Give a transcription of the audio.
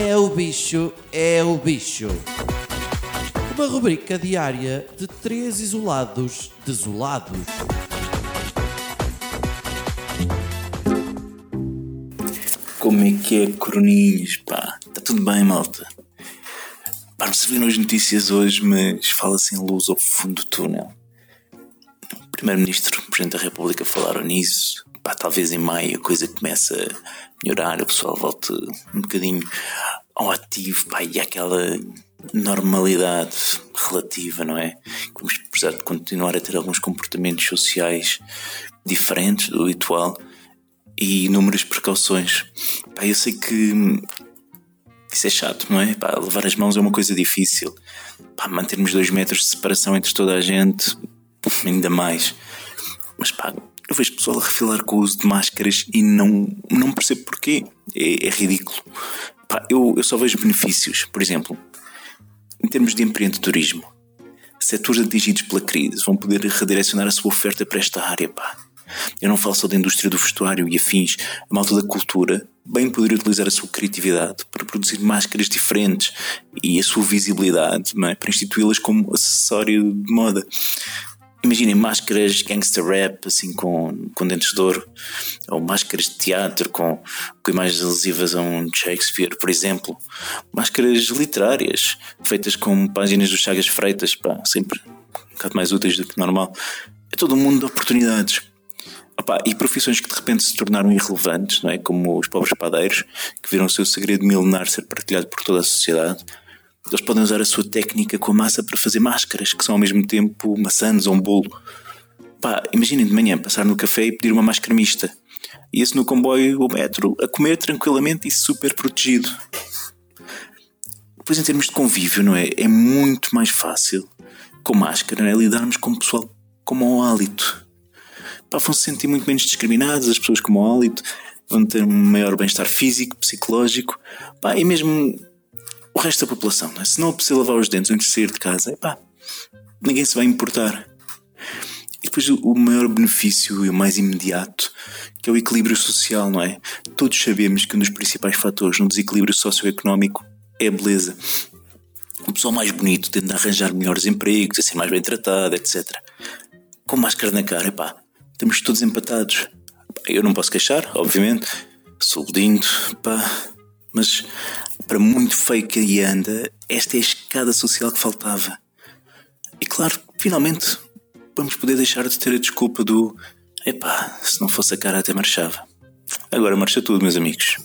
É o bicho, é o bicho. Uma rubrica diária de três isolados desolados. Como é que é, coroninhas, pá? Está tudo bem, malta? Pá, não se viram as notícias hoje, mas fala-se em luz ao fundo do túnel. O Primeiro-Ministro, Presidente da República falaram nisso. Pá, talvez em maio a coisa comece a melhorar, o pessoal volte um bocadinho ao ativo, pá, e aquela normalidade relativa, não é? Vamos precisar de continuar a ter alguns comportamentos sociais diferentes do habitual e inúmeras precauções. Pá, eu sei que isso é chato, não é? Pá, levar as mãos é uma coisa difícil. Pá, mantermos dois metros de separação entre toda a gente, ainda mais. Mas pá, eu vejo pessoal a refilar com o uso de máscaras e não, não percebo porquê. É, é ridículo. Pá, eu, eu só vejo benefícios. Por exemplo, em termos de empreendedorismo, setores atingidos pela crise vão poder redirecionar a sua oferta para esta área. Pá. Eu não falo só da indústria do vestuário e afins, a malta da cultura bem poderia utilizar a sua criatividade para produzir máscaras diferentes e a sua visibilidade é? para instituí-las como acessório de moda. Imaginem máscaras gangster rap, assim com, com dentes de ouro, ou máscaras de teatro com, com imagens alusivas a um Shakespeare, por exemplo. Máscaras literárias, feitas com páginas do Chagas Freitas, pá, sempre um bocado mais úteis do que normal. É todo um mundo de oportunidades. Opa, e profissões que de repente se tornaram irrelevantes, não é? como os pobres padeiros, que viram o seu segredo milenar ser partilhado por toda a sociedade eles podem usar a sua técnica com a massa para fazer máscaras, que são ao mesmo tempo maçãs ou um bolo. Pá, imaginem de manhã passar no café e pedir uma máscara mista. E esse no comboio ou metro a comer tranquilamente e super protegido. Depois, em termos de convívio, não é? É muito mais fácil com máscara é? lidarmos com o pessoal com mau hálito. Pá, vão se sentir muito menos discriminados, as pessoas com mau hálito vão ter um maior bem-estar físico, psicológico. Pá, e mesmo o resto da população. É? Se não precisa lavar os dentes antes de sair de casa, epá, ninguém se vai importar. E depois o maior benefício e o mais imediato, que é o equilíbrio social, não é? Todos sabemos que um dos principais fatores no desequilíbrio socioeconómico é a beleza. O pessoal mais bonito tende a arranjar melhores empregos, a ser mais bem tratado, etc. Com máscara na cara, epá, estamos todos empatados. Eu não posso queixar, obviamente, sou lindo, pá, mas para muito feio que aí anda, esta é a escada social que faltava. E claro, finalmente vamos poder deixar de ter a desculpa do epá, se não fosse a cara até marchava. Agora marcha tudo, meus amigos.